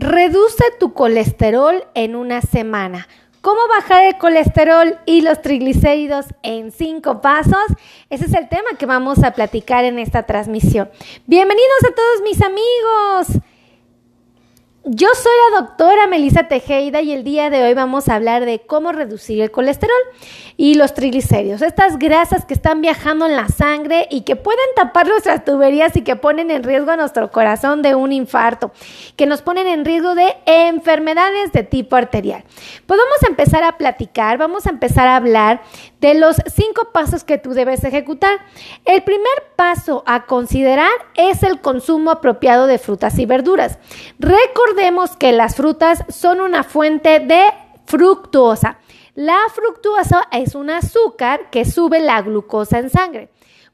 Reduce tu colesterol en una semana. ¿Cómo bajar el colesterol y los triglicéridos en cinco pasos? Ese es el tema que vamos a platicar en esta transmisión. Bienvenidos a todos mis amigos. Yo soy la doctora Melissa Tejeda y el día de hoy vamos a hablar de cómo reducir el colesterol y los triglicéridos, estas grasas que están viajando en la sangre y que pueden tapar nuestras tuberías y que ponen en riesgo a nuestro corazón de un infarto, que nos ponen en riesgo de enfermedades de tipo arterial. Pues empezar a platicar, vamos a empezar a hablar de los cinco pasos que tú debes ejecutar. El primer paso a considerar es el consumo apropiado de frutas y verduras. Recordemos que las frutas son una fuente de fructuosa. La fructuosa es un azúcar que sube la glucosa en sangre.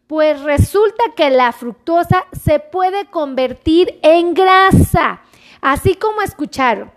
Pues resulta que la fructosa se puede convertir en grasa, así como escucharon.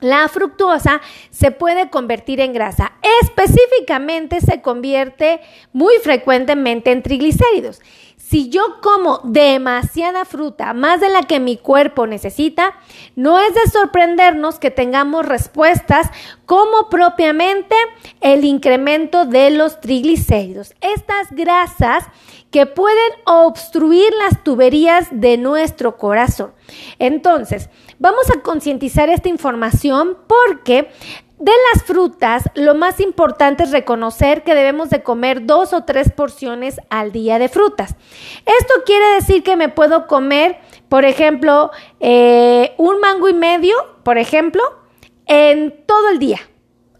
La fructosa se puede convertir en grasa. Específicamente se convierte muy frecuentemente en triglicéridos. Si yo como demasiada fruta, más de la que mi cuerpo necesita, no es de sorprendernos que tengamos respuestas como propiamente el incremento de los triglicéridos. Estas grasas que pueden obstruir las tuberías de nuestro corazón. Entonces, vamos a concientizar esta información porque de las frutas, lo más importante es reconocer que debemos de comer dos o tres porciones al día de frutas. Esto quiere decir que me puedo comer, por ejemplo, eh, un mango y medio, por ejemplo, en todo el día.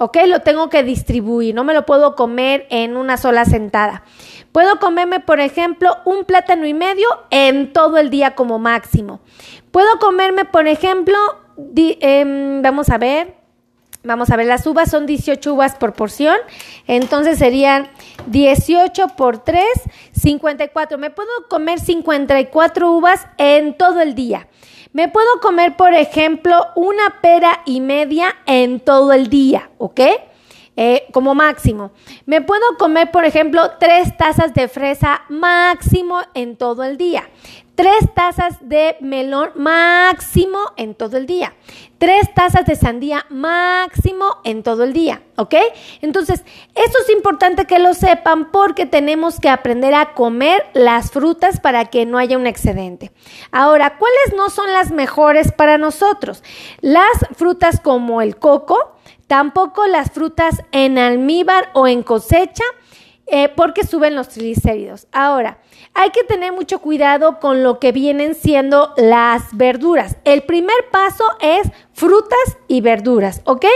¿Ok? Lo tengo que distribuir, no me lo puedo comer en una sola sentada. Puedo comerme, por ejemplo, un plátano y medio en todo el día como máximo. Puedo comerme, por ejemplo, em, vamos a ver, Vamos a ver, las uvas son 18 uvas por porción, entonces serían 18 por 3, 54. Me puedo comer 54 uvas en todo el día. Me puedo comer, por ejemplo, una pera y media en todo el día, ¿ok? Eh, como máximo. Me puedo comer, por ejemplo, tres tazas de fresa máximo en todo el día. Tres tazas de melón máximo en todo el día. Tres tazas de sandía máximo en todo el día, ¿ok? Entonces, esto es importante que lo sepan porque tenemos que aprender a comer las frutas para que no haya un excedente. Ahora, ¿cuáles no son las mejores para nosotros? Las frutas como el coco, tampoco las frutas en almíbar o en cosecha, eh, porque suben los triglicéridos. Ahora, hay que tener mucho cuidado con lo que vienen siendo las verduras. El primer paso es frutas y verduras, ¿ok?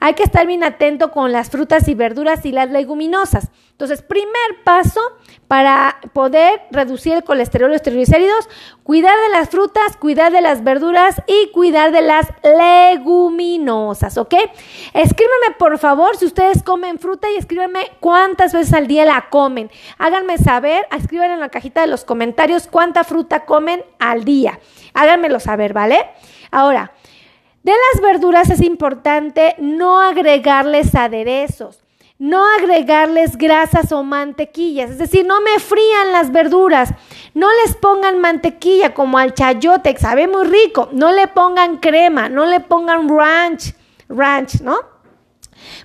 Hay que estar bien atento con las frutas y verduras y las leguminosas. Entonces, primer paso para poder reducir el colesterol y los triglicéridos, cuidar de las frutas, cuidar de las verduras y cuidar de las leguminosas, ¿ok? Escríbanme por favor si ustedes comen fruta y escríbanme cuántas veces al día la comen. Háganme saber, escriban en la cajita de los comentarios cuánta fruta comen al día. Háganmelo saber, ¿vale? Ahora, de las verduras es importante no agregarles aderezos no agregarles grasas o mantequillas, es decir, no me frían las verduras, no les pongan mantequilla como al chayote, sabe muy rico, no le pongan crema, no le pongan ranch, ranch, ¿no?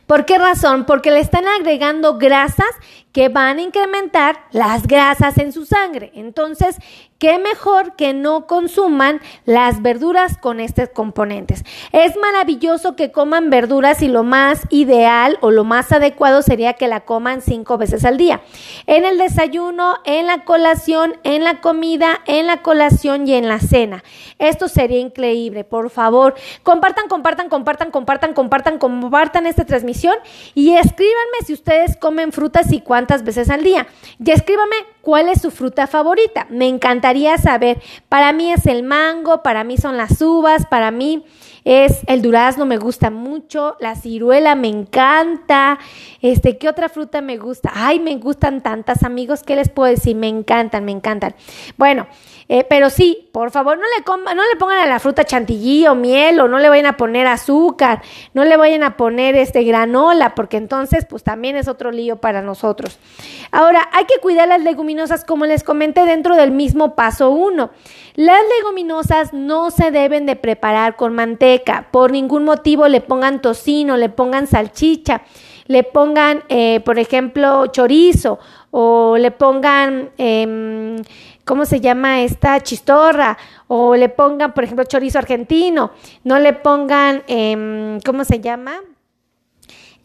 ¿Por qué razón? Porque le están agregando grasas que van a incrementar las grasas en su sangre. Entonces, qué mejor que no consuman las verduras con estos componentes. Es maravilloso que coman verduras y lo más ideal o lo más adecuado sería que la coman cinco veces al día. En el desayuno, en la colación, en la comida, en la colación y en la cena. Esto sería increíble. Por favor, compartan, compartan, compartan, compartan, compartan, compartan esta transmisión y escríbanme si ustedes comen frutas y cuántas veces al día. Y escríbame cuál es su fruta favorita. Me encantaría saber. Para mí es el mango, para mí son las uvas, para mí es el durazno, me gusta mucho, la ciruela me encanta. Este, ¿qué otra fruta me gusta? Ay, me gustan tantas, amigos, ¿qué les puedo decir? Me encantan, me encantan. Bueno, eh, pero sí, por favor, no le, pongan a la fruta chantilly o miel o no le vayan a poner azúcar, no le vayan a poner este granola, porque entonces pues también es otro lío para nosotros. Ahora, hay que cuidar las leguminosas como les comenté dentro del mismo paso 1. Las leguminosas no se deben de preparar con manteca. Por ningún motivo le pongan tocino, le pongan salchicha, le pongan, eh, por ejemplo, chorizo o le pongan, em, ¿cómo se llama esta? Chistorra o le pongan, por ejemplo, chorizo argentino. No le pongan, em, ¿cómo se llama?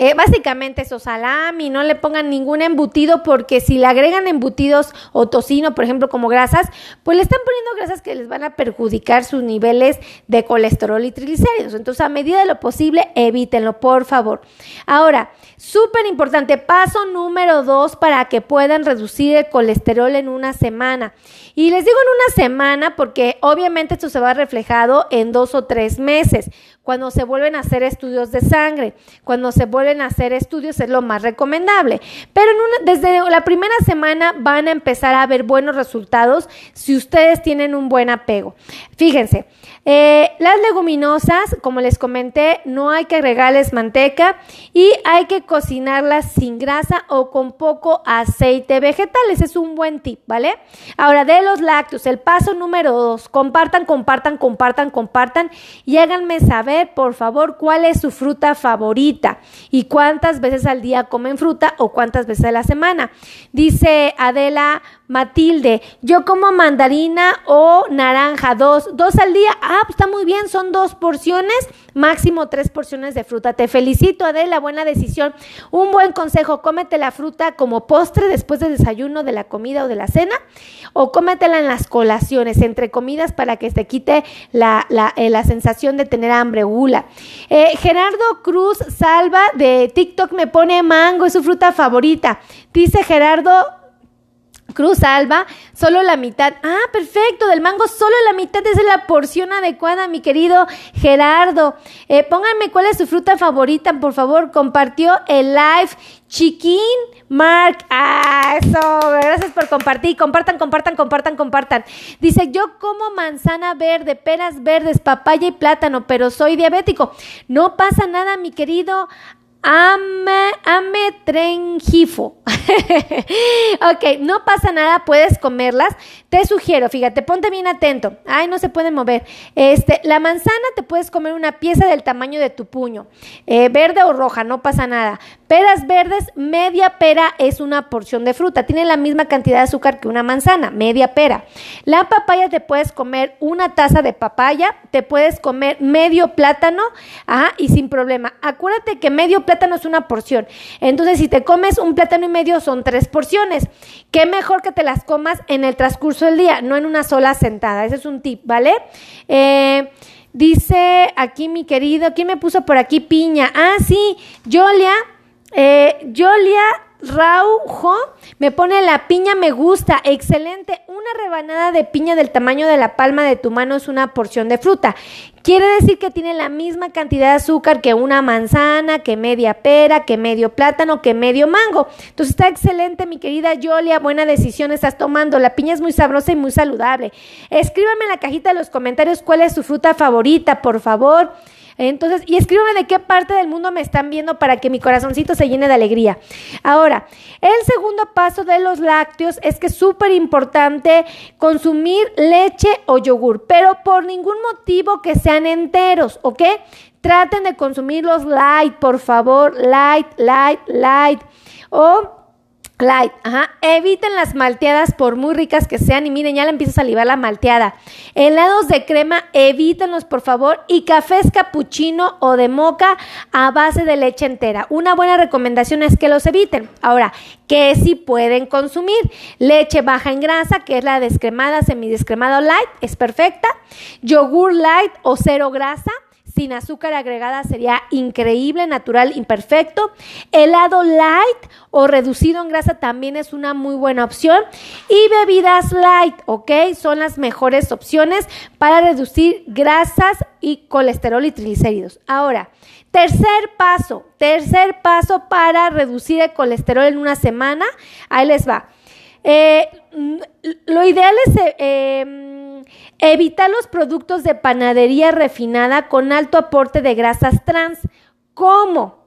Eh, básicamente eso, salami, no le pongan ningún embutido porque si le agregan embutidos o tocino, por ejemplo, como grasas, pues le están poniendo grasas que les van a perjudicar sus niveles de colesterol y triglicéridos. Entonces, a medida de lo posible, evítenlo, por favor. Ahora, súper importante, paso número dos para que puedan reducir el colesterol en una semana. Y les digo en una semana porque obviamente esto se va reflejado en dos o tres meses cuando se vuelven a hacer estudios de sangre, cuando se vuelven a hacer estudios es lo más recomendable. Pero desde la primera semana van a empezar a ver buenos resultados si ustedes tienen un buen apego. Fíjense, eh, las leguminosas, como les comenté, no hay que agregarles manteca y hay que cocinarlas sin grasa o con poco aceite vegetal. Ese es un buen tip, ¿vale? Ahora, de los lácteos, el paso número dos, compartan, compartan, compartan, compartan y háganme saber por favor, cuál es su fruta favorita y cuántas veces al día comen fruta o cuántas veces a la semana. Dice Adela Matilde, yo como mandarina o naranja, dos, dos al día. Ah, pues está muy bien, son dos porciones, máximo tres porciones de fruta. Te felicito, Adela, buena decisión. Un buen consejo, cómete la fruta como postre después del desayuno, de la comida o de la cena, o cómetela en las colaciones, entre comidas, para que te quite la, la, eh, la sensación de tener hambre, gula. Eh, Gerardo Cruz Salva de TikTok me pone mango, es su fruta favorita. Dice Gerardo Cruz Alba, solo la mitad. Ah, perfecto, del mango solo la mitad es la porción adecuada, mi querido Gerardo. Eh, pónganme cuál es su fruta favorita, por favor. Compartió el live Chiquín Mark. Ah, eso, gracias por compartir. Compartan, compartan, compartan, compartan. Dice, yo como manzana verde, peras verdes, papaya y plátano, pero soy diabético. No pasa nada, mi querido Ame, ametrengifo. ok, no pasa nada, puedes comerlas. Te sugiero, fíjate, ponte bien atento. Ay, no se puede mover. Este, la manzana te puedes comer una pieza del tamaño de tu puño, eh, verde o roja, no pasa nada. Peras verdes, media pera es una porción de fruta. Tiene la misma cantidad de azúcar que una manzana, media pera. La papaya te puedes comer una taza de papaya, te puedes comer medio plátano, ajá, y sin problema. Acuérdate que medio plátano es una porción. Entonces, si te comes un plátano y medio, son tres porciones. Qué mejor que te las comas en el transcurso del día, no en una sola sentada. Ese es un tip, ¿vale? Eh, dice aquí mi querido, ¿quién me puso por aquí piña? Ah, sí, Jolia eh, Yolia Raujo me pone la piña me gusta, excelente. Una rebanada de piña del tamaño de la palma de tu mano es una porción de fruta. Quiere decir que tiene la misma cantidad de azúcar que una manzana, que media pera, que medio plátano, que medio mango. Entonces está excelente, mi querida Yolia. Buena decisión estás tomando. La piña es muy sabrosa y muy saludable. Escríbame en la cajita de los comentarios cuál es su fruta favorita, por favor. Entonces, y escríbeme de qué parte del mundo me están viendo para que mi corazoncito se llene de alegría. Ahora, el segundo paso de los lácteos es que es súper importante consumir leche o yogur, pero por ningún motivo que sean enteros, ¿ok? Traten de consumirlos light, por favor, light, light, light. O Light, ajá. Eviten las malteadas por muy ricas que sean. Y miren, ya le empieza a salivar la malteada. Helados de crema, evítenlos por favor. Y cafés capuchino o de moca a base de leche entera. Una buena recomendación es que los eviten. Ahora, ¿qué sí pueden consumir? Leche baja en grasa, que es la descremada, semidescremada light, es perfecta. Yogur light o cero grasa sin azúcar agregada sería increíble, natural, imperfecto. Helado light o reducido en grasa también es una muy buena opción. Y bebidas light, ¿ok? Son las mejores opciones para reducir grasas y colesterol y triglicéridos. Ahora, tercer paso, tercer paso para reducir el colesterol en una semana. Ahí les va. Eh, lo ideal es... Eh, Evitar los productos de panadería refinada con alto aporte de grasas trans, como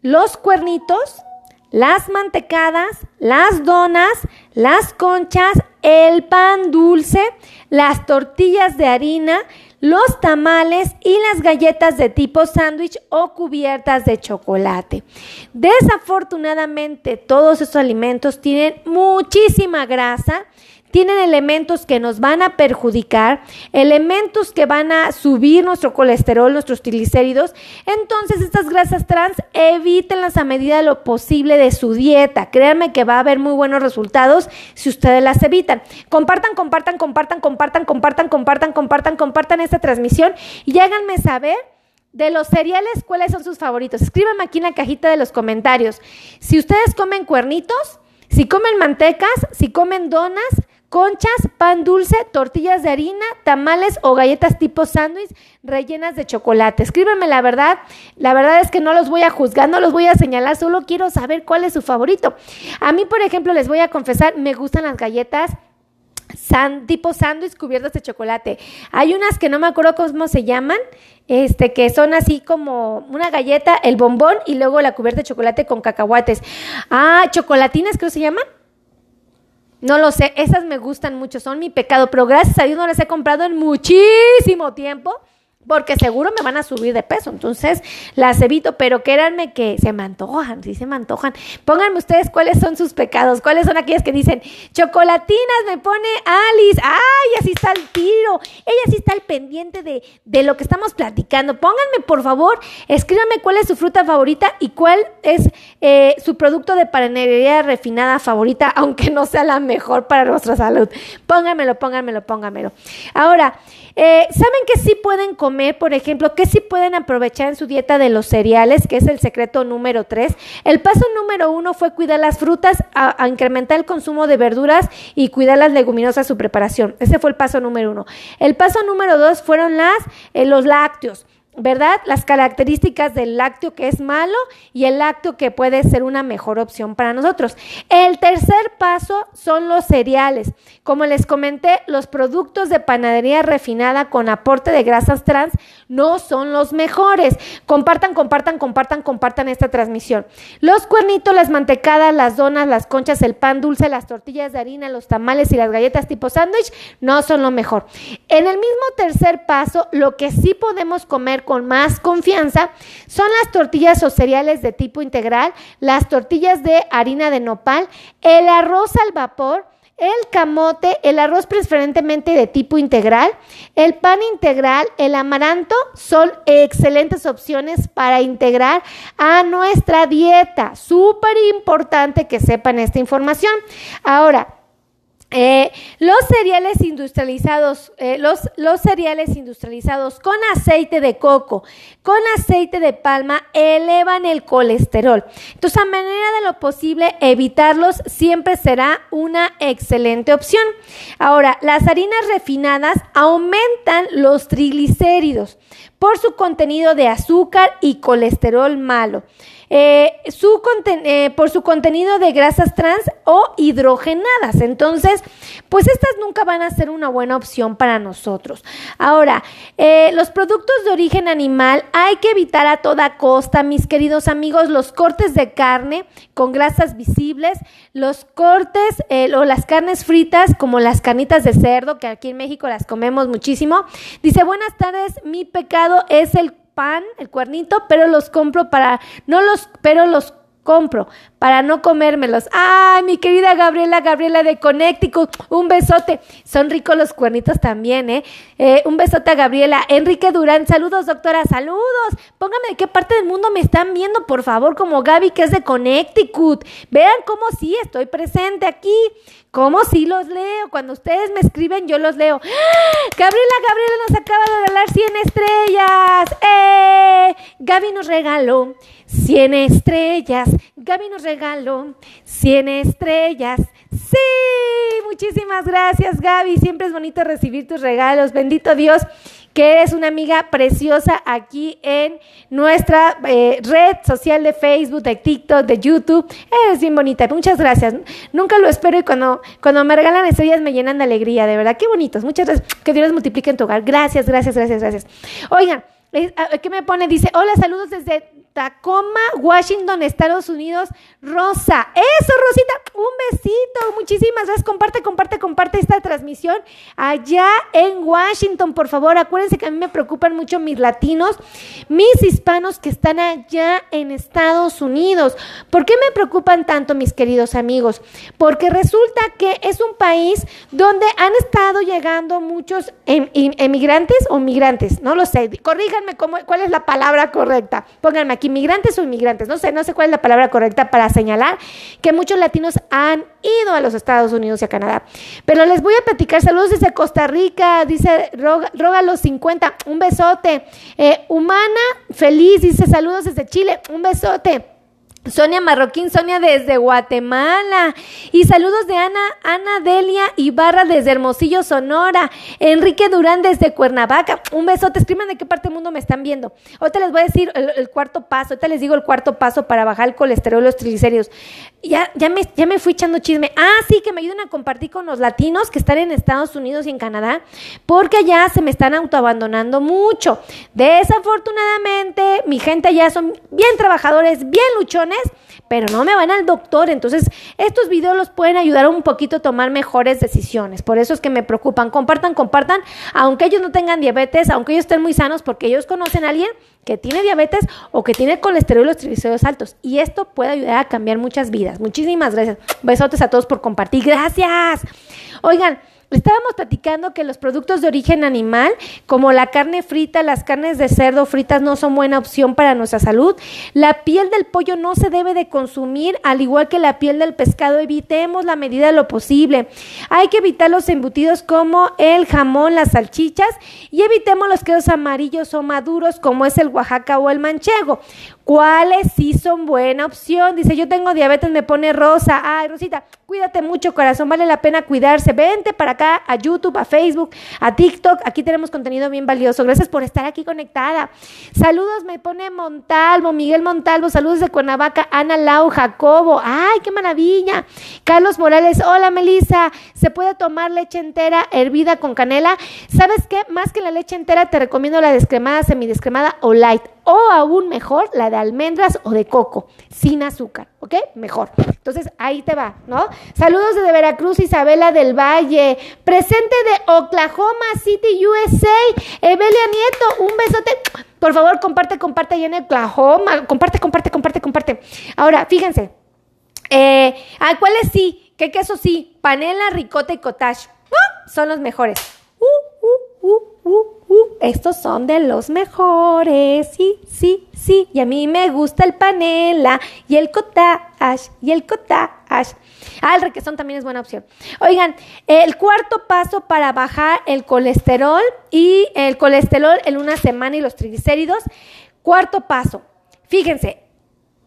los cuernitos, las mantecadas, las donas, las conchas, el pan dulce, las tortillas de harina, los tamales y las galletas de tipo sándwich o cubiertas de chocolate. Desafortunadamente, todos esos alimentos tienen muchísima grasa tienen elementos que nos van a perjudicar, elementos que van a subir nuestro colesterol, nuestros triglicéridos. Entonces, estas grasas trans evítenlas a medida de lo posible de su dieta. Créanme que va a haber muy buenos resultados si ustedes las evitan. Compartan, compartan, compartan, compartan, compartan, compartan, compartan, compartan esta transmisión y háganme saber de los cereales, ¿cuáles son sus favoritos? Escríbanme aquí en la cajita de los comentarios. Si ustedes comen cuernitos, si comen mantecas, si comen donas, conchas, pan dulce, tortillas de harina, tamales o galletas tipo sándwich rellenas de chocolate. Escríbeme la verdad. La verdad es que no los voy a juzgar, no los voy a señalar, solo quiero saber cuál es su favorito. A mí, por ejemplo, les voy a confesar, me gustan las galletas tipo sándwich cubiertas de chocolate. Hay unas que no me acuerdo cómo se llaman, este, que son así como una galleta, el bombón y luego la cubierta de chocolate con cacahuates. Ah, chocolatinas creo que se llaman. No lo sé, esas me gustan mucho, son mi pecado, pero gracias a Dios no las he comprado en muchísimo tiempo porque seguro me van a subir de peso, entonces las evito, pero créanme que se me antojan, sí se me antojan. Pónganme ustedes cuáles son sus pecados, cuáles son aquellas que dicen, chocolatinas me pone Alice, ay, así está el tiro, ella sí está al pendiente de, de lo que estamos platicando. Pónganme, por favor, escríbanme cuál es su fruta favorita y cuál es eh, su producto de panadería refinada favorita, aunque no sea la mejor para nuestra salud. Pónganmelo, pónganmelo, pónganmelo. Ahora, eh, ¿saben que sí pueden comer? por ejemplo, que si pueden aprovechar en su dieta de los cereales, que es el secreto número tres. El paso número uno fue cuidar las frutas, a, incrementar el consumo de verduras y cuidar las leguminosas, su preparación. Ese fue el paso número uno. El paso número dos fueron las, eh, los lácteos. ¿Verdad? Las características del lácteo que es malo y el lácteo que puede ser una mejor opción para nosotros. El tercer paso son los cereales. Como les comenté, los productos de panadería refinada con aporte de grasas trans no son los mejores. Compartan, compartan, compartan, compartan esta transmisión. Los cuernitos, las mantecadas, las donas, las conchas, el pan dulce, las tortillas de harina, los tamales y las galletas tipo sándwich no son lo mejor. En el mismo tercer paso, lo que sí podemos comer con más confianza son las tortillas o cereales de tipo integral, las tortillas de harina de nopal, el arroz al vapor, el camote, el arroz preferentemente de tipo integral, el pan integral, el amaranto son excelentes opciones para integrar a nuestra dieta. Súper importante que sepan esta información. Ahora, eh, los cereales industrializados, eh, los, los cereales industrializados con aceite de coco, con aceite de palma, elevan el colesterol. Entonces, a manera de lo posible, evitarlos siempre será una excelente opción. Ahora, las harinas refinadas aumentan los triglicéridos por su contenido de azúcar y colesterol malo. Eh, su eh, por su contenido de grasas trans o hidrogenadas. Entonces, pues estas nunca van a ser una buena opción para nosotros. Ahora, eh, los productos de origen animal hay que evitar a toda costa, mis queridos amigos, los cortes de carne con grasas visibles, los cortes o las carnes fritas como las carnitas de cerdo, que aquí en México las comemos muchísimo. Dice, buenas tardes, mi pecado es el pan, el cuernito, pero los compro para, no los, pero los compro para no comérmelos. Ay, mi querida Gabriela, Gabriela de Connecticut, un besote. Son ricos los cuernitos también, ¿eh? ¿eh? un besote a Gabriela. Enrique Durán, saludos, doctora, saludos. Póngame de qué parte del mundo me están viendo, por favor, como Gaby, que es de Connecticut. Vean cómo sí estoy presente aquí. Cómo sí los leo. Cuando ustedes me escriben, yo los leo. ¡Ah! Gabriela, Gabriela nos acaba de regalar 100 estrellas. ¡Eh! Gaby nos regaló 100 estrellas. Gaby nos regaló 100 estrellas. Sí, muchísimas gracias Gaby. Siempre es bonito recibir tus regalos. Bendito Dios que eres una amiga preciosa aquí en nuestra eh, red social de Facebook, de TikTok, de YouTube. Eres bien bonita. Muchas gracias. Nunca lo espero y cuando, cuando me regalan estrellas me llenan de alegría, de verdad. Qué bonitos. Muchas gracias. Que Dios les multiplique en tu hogar. Gracias, gracias, gracias, gracias. Oigan, ¿qué me pone? Dice, hola, saludos desde Tacoma, Washington, Estados Unidos. Rosa, eso, Rosita, un besito. Muchísimas gracias. Comparte, comparte, comparte esta transmisión allá en Washington, por favor. Acuérdense que a mí me preocupan mucho mis latinos, mis hispanos que están allá en Estados Unidos. ¿Por qué me preocupan tanto, mis queridos amigos? Porque resulta que es un país donde han estado llegando muchos em, emigrantes o migrantes, no lo sé. Corríjanme cómo, cuál es la palabra correcta. Pónganme aquí inmigrantes o inmigrantes, no sé, no sé cuál es la palabra correcta para señalar que muchos latinos han ido a los Estados Unidos y a Canadá. Pero les voy a platicar, saludos desde Costa Rica, dice Roga, los 50, un besote. Eh, Humana, feliz, dice saludos desde Chile, un besote. Sonia Marroquín, Sonia desde Guatemala. Y saludos de Ana, Ana Delia Ibarra desde Hermosillo, Sonora. Enrique Durán desde Cuernavaca. Un besote. Escriban de qué parte del mundo me están viendo. Ahorita les voy a decir el, cuarto paso. Ahorita les digo el cuarto paso para bajar el colesterol y los triglicéridos. Ya, ya, me, ya me fui echando chisme. Ah, sí, que me ayuden a compartir con los latinos que están en Estados Unidos y en Canadá. Porque allá se me están autoabandonando mucho. Desafortunadamente, mi gente allá son bien trabajadores, bien luchones pero no me van al doctor. Entonces, estos videos los pueden ayudar un poquito a tomar mejores decisiones. Por eso es que me preocupan. Compartan, compartan, aunque ellos no tengan diabetes, aunque ellos estén muy sanos, porque ellos conocen a alguien que tiene diabetes o que tiene colesterol y los triglicéridos altos. Y esto puede ayudar a cambiar muchas vidas. Muchísimas gracias. Besotes a todos por compartir. Gracias. Oigan, estábamos platicando que los productos de origen animal, como la carne frita, las carnes de cerdo fritas no son buena opción para nuestra salud. La piel del pollo no se debe de consumir, al igual que la piel del pescado. Evitemos la medida de lo posible. Hay que evitar los embutidos como el jamón, las salchichas y evitemos los quesos amarillos o maduros como es el Oaxaca o el manchego. ¿Cuáles sí son buena opción? Dice, yo tengo diabetes, me pone rosa. Ay, Rosita, cuídate mucho, corazón, vale la pena cuidarse. Vente para acá a YouTube, a Facebook, a TikTok. Aquí tenemos contenido bien valioso. Gracias por estar aquí conectada. Saludos, me pone Montalvo, Miguel Montalvo. Saludos de Cuernavaca, Ana Lau, Jacobo. Ay, qué maravilla. Carlos Morales, hola, Melissa. ¿Se puede tomar leche entera hervida con canela? ¿Sabes qué? Más que la leche entera, te recomiendo la descremada, semidescremada o light o aún mejor la de almendras o de coco, sin azúcar, ¿ok? Mejor. Entonces ahí te va, ¿no? Saludos desde Veracruz, Isabela del Valle, presente de Oklahoma City, USA, Evelia Nieto, un besote. Por favor, comparte, comparte allá en Oklahoma, comparte, comparte, comparte, comparte. Ahora, fíjense, eh, ah, ¿cuáles sí? ¿Qué queso sí? Panela, ricota y cottage. Son los mejores. Uh, uh, uh, estos son de los mejores. Sí, sí, sí. Y a mí me gusta el panela y el cottage y el cottage. Ah, el requesón también es buena opción. Oigan, el cuarto paso para bajar el colesterol y el colesterol en una semana y los triglicéridos. Cuarto paso. Fíjense,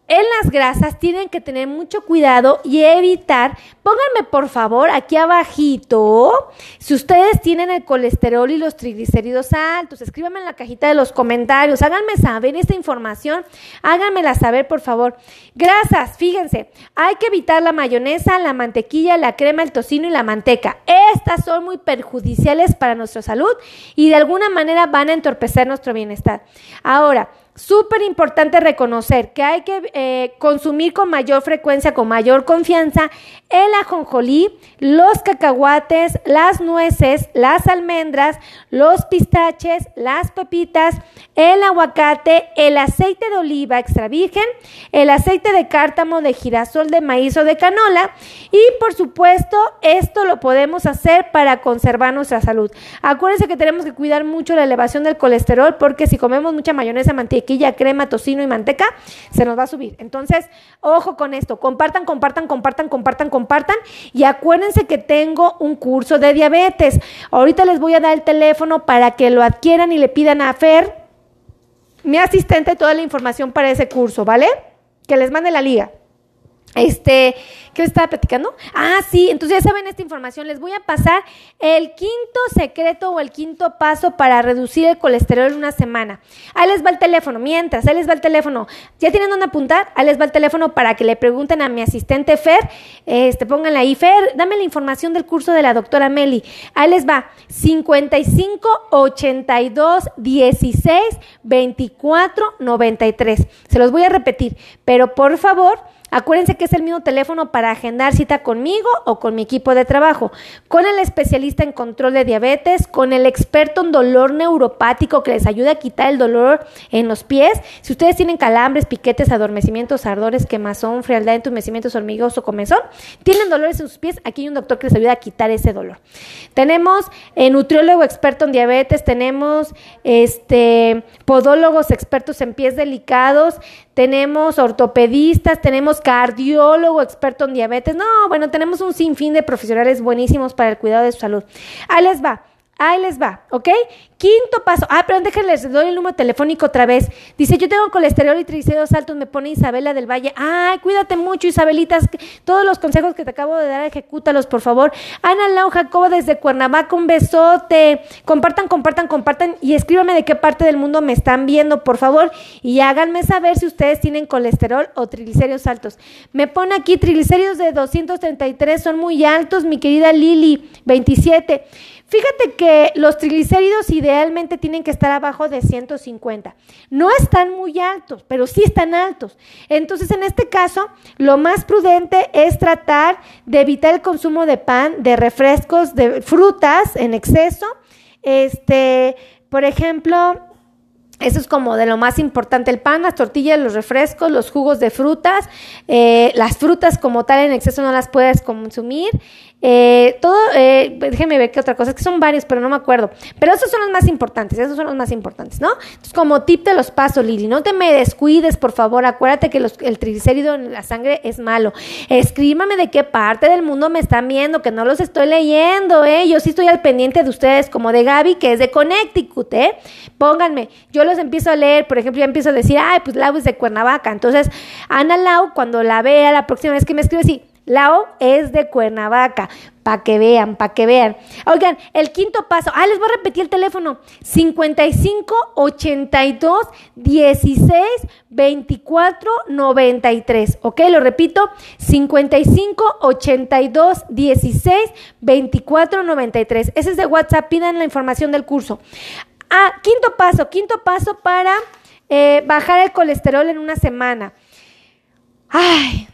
en las grasas tienen que tener mucho cuidado y evitar, pónganme por favor aquí abajito, si ustedes tienen el colesterol y los triglicéridos altos, escríbanme en la cajita de los comentarios, háganme saber esta información, háganmela saber por favor. Grasas, fíjense, hay que evitar la mayonesa, la mantequilla, la crema, el tocino y la manteca. Estas son muy perjudiciales para nuestra salud y de alguna manera van a entorpecer nuestro bienestar. Ahora, súper importante reconocer que hay que eh, consumir con mayor frecuencia, con mayor confianza, el ajonjolí, los cacahuates, las nueces, las almendras, los pistaches, las pepitas, el aguacate, el aceite de oliva extra virgen, el aceite de cártamo, de girasol, de maíz o de canola. Y por supuesto, esto lo podemos hacer para conservar nuestra salud. Acuérdense que tenemos que cuidar mucho la elevación del colesterol porque si comemos mucha mayonesa, mantequilla, crema, tocino y manteca, se nos va a subir. Entonces, ojo con esto, compartan, compartan, compartan, compartan, compartan y acuérdense que tengo un curso de diabetes. Ahorita les voy a dar el teléfono para que lo adquieran y le pidan a Fer, mi asistente, toda la información para ese curso, ¿vale? Que les mande la liga. Este, ¿qué les estaba platicando? Ah, sí, entonces ya saben esta información. Les voy a pasar el quinto secreto o el quinto paso para reducir el colesterol en una semana. Ahí les va el teléfono, mientras, ahí les va el teléfono. ¿Ya tienen dónde apuntar? Ahí les va el teléfono para que le pregunten a mi asistente Fer, este, pónganle ahí, Fer, dame la información del curso de la doctora Meli. Ahí les va, 55 82 16 24 93. Se los voy a repetir, pero por favor Acuérdense que es el mismo teléfono para agendar cita conmigo o con mi equipo de trabajo, con el especialista en control de diabetes, con el experto en dolor neuropático que les ayuda a quitar el dolor en los pies. Si ustedes tienen calambres, piquetes, adormecimientos, ardores, quemazón, frialdad, entumecimientos, hormigueos o comezón, tienen dolores en sus pies, aquí hay un doctor que les ayuda a quitar ese dolor. Tenemos eh, nutriólogo experto en diabetes, tenemos este podólogos expertos en pies delicados, tenemos ortopedistas, tenemos cardiólogo experto en diabetes. No, bueno, tenemos un sinfín de profesionales buenísimos para el cuidado de su salud. Ahí les va. Ahí les va, ¿ok? Quinto paso. Ah, pero déjenles, doy el número telefónico otra vez. Dice, yo tengo colesterol y triglicéridos altos, me pone Isabela del Valle. Ay, cuídate mucho, Isabelitas. Todos los consejos que te acabo de dar, ejecútalos, por favor. Ana Lau Jacobo desde Cuernavaca, un besote. Compartan, compartan, compartan y escríbanme de qué parte del mundo me están viendo, por favor. Y háganme saber si ustedes tienen colesterol o triglicéridos altos. Me pone aquí, triglicéridos de 233 son muy altos, mi querida Lili, 27. Fíjate que los triglicéridos idealmente tienen que estar abajo de 150. No están muy altos, pero sí están altos. Entonces, en este caso, lo más prudente es tratar de evitar el consumo de pan, de refrescos, de frutas en exceso. Este, por ejemplo, eso es como de lo más importante, el pan, las tortillas, los refrescos, los jugos de frutas, eh, las frutas como tal en exceso no las puedes consumir eh, todo, eh, déjeme ver qué otra cosa, que son varios, pero no me acuerdo. Pero esos son los más importantes, esos son los más importantes, ¿no? Entonces, como tip te los paso, Lili, no te me descuides, por favor, acuérdate que el triglicérido en la sangre es malo. Escríbame de qué parte del mundo me están viendo, que no los estoy leyendo, ¿eh? Yo sí estoy al pendiente de ustedes, como de Gaby, que es de Connecticut, ¿eh? Pónganme, yo los empiezo a leer, por ejemplo, ya empiezo a decir, ay, pues Lau es de Cuernavaca. Entonces, Ana Lau, cuando la vea la próxima vez que me escribe así, Lao es de Cuernavaca, para que vean, para que vean. Oigan, el quinto paso, ah, les voy a repetir el teléfono, 55 82 16 24 93, ¿ok? Lo repito, 55 82 16 24 93. Ese es de WhatsApp, pidan la información del curso. Ah, quinto paso, quinto paso para eh, bajar el colesterol en una semana. Ay,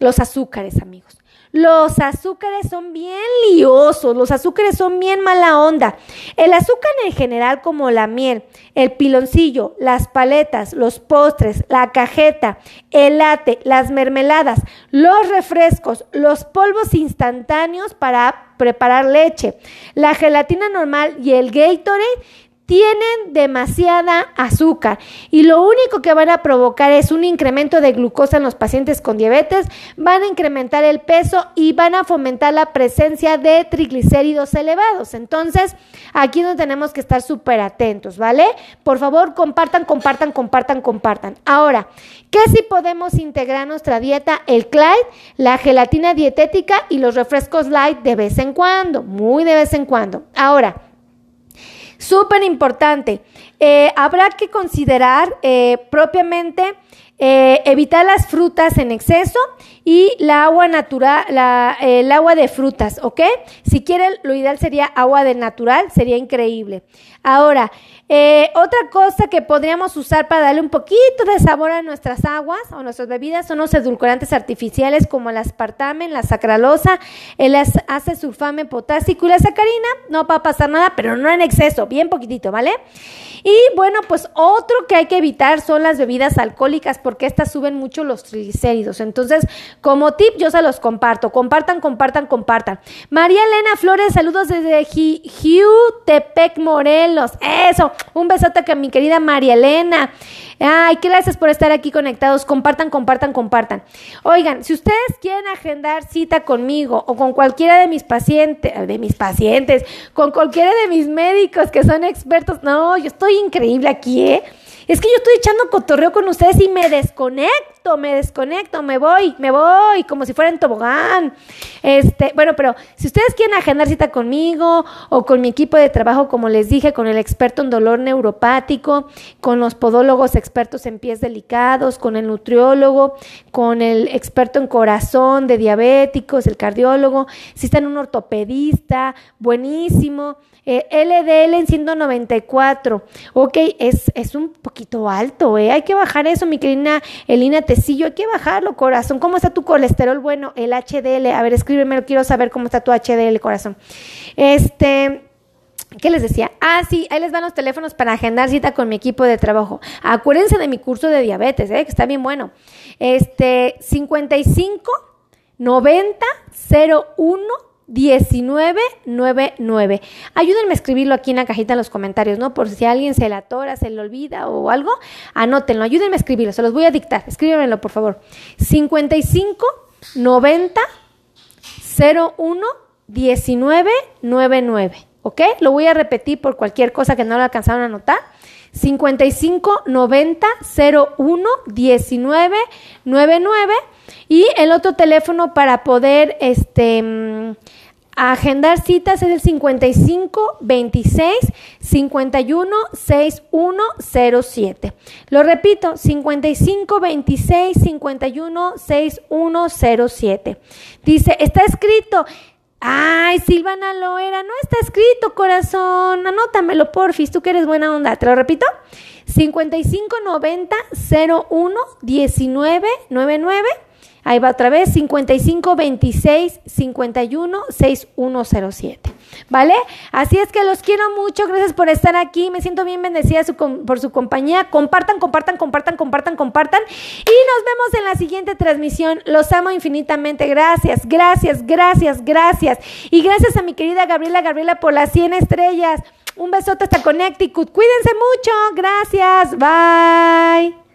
los azúcares, amigos. Los azúcares son bien liosos, los azúcares son bien mala onda. El azúcar en general como la miel, el piloncillo, las paletas, los postres, la cajeta, el late, las mermeladas, los refrescos, los polvos instantáneos para preparar leche, la gelatina normal y el Gatorade tienen demasiada azúcar y lo único que van a provocar es un incremento de glucosa en los pacientes con diabetes, van a incrementar el peso y van a fomentar la presencia de triglicéridos elevados. Entonces, aquí no tenemos que estar súper atentos, ¿vale? Por favor, compartan, compartan, compartan, compartan. Ahora, ¿qué si podemos integrar nuestra dieta? El Clyde, la gelatina dietética y los refrescos light de vez en cuando, muy de vez en cuando. Ahora, Súper importante. Eh, habrá que considerar eh, propiamente eh, evitar las frutas en exceso y la agua natural, el agua de frutas, ¿ok? Si quieren, lo ideal sería agua de natural, sería increíble. Ahora, eh, otra cosa que podríamos usar para darle un poquito de sabor a nuestras aguas o nuestras bebidas son los edulcorantes artificiales como el aspartame, la sacralosa, el ácido sulfame potásico y la sacarina. No va a pasar nada, pero no en exceso, bien poquitito, ¿vale? Y bueno, pues otro que hay que evitar son las bebidas alcohólicas porque estas suben mucho los triglicéridos. Entonces, como tip, yo se los comparto. Compartan, compartan, compartan. María Elena Flores, saludos desde Jutepec, Morelos. Eso, un besote que mi querida María Elena. Ay, gracias por estar aquí conectados. Compartan, compartan, compartan. Oigan, si ustedes quieren agendar cita conmigo o con cualquiera de mis pacientes, de mis pacientes, con cualquiera de mis médicos que son expertos, no, yo estoy increíble aquí, ¿eh? Es que yo estoy echando cotorreo con ustedes y me desconecto, me desconecto, me voy, me voy, como si fuera en tobogán. Este, bueno, pero si ustedes quieren agendar cita conmigo o con mi equipo de trabajo, como les dije, con el experto en dolor neuropático, con los podólogos expertos en pies delicados, con el nutriólogo, con el experto en corazón de diabéticos, el cardiólogo, si están un ortopedista, buenísimo. Eh, LDL en 194. Ok, es, es un poquito alto, ¿eh? Hay que bajar eso, mi querida Elina Tecillo. Hay que bajarlo, corazón. ¿Cómo está tu colesterol? Bueno, el HDL. A ver, escríbeme, quiero saber cómo está tu HDL, corazón. Este. ¿Qué les decía? Ah, sí, ahí les van los teléfonos para agendar cita con mi equipo de trabajo. Acuérdense de mi curso de diabetes, ¿eh? que está bien bueno. Este, 55 90 01 1999. Ayúdenme a escribirlo aquí en la cajita en los comentarios, ¿no? Por si alguien se la atora, se le olvida o algo, anótenlo, ayúdenme a escribirlo, se los voy a dictar. Escríbenmelo, por favor. 55 90 01 1999. ¿Ok? Lo voy a repetir por cualquier cosa que no lo alcanzaron a anotar. 55 90 01 19 99 y el otro teléfono para poder este mm, agendar citas es el 55 26 51 61 07. Lo repito, 55 26 51 61 07. Dice, está escrito. Ay, Silvana Loera, no está escrito, corazón. Anótamelo, porfis, tú que eres buena onda. Te lo repito. 5590 01 1999 Ahí va otra vez, 55 26 51 6107. ¿Vale? Así es que los quiero mucho. Gracias por estar aquí. Me siento bien bendecida por su compañía. Compartan, compartan, compartan, compartan, compartan. Y nos vemos en la siguiente transmisión. Los amo infinitamente. Gracias, gracias, gracias, gracias. Y gracias a mi querida Gabriela Gabriela por las 100 estrellas. Un besote hasta Connecticut. Cuídense mucho. Gracias. Bye.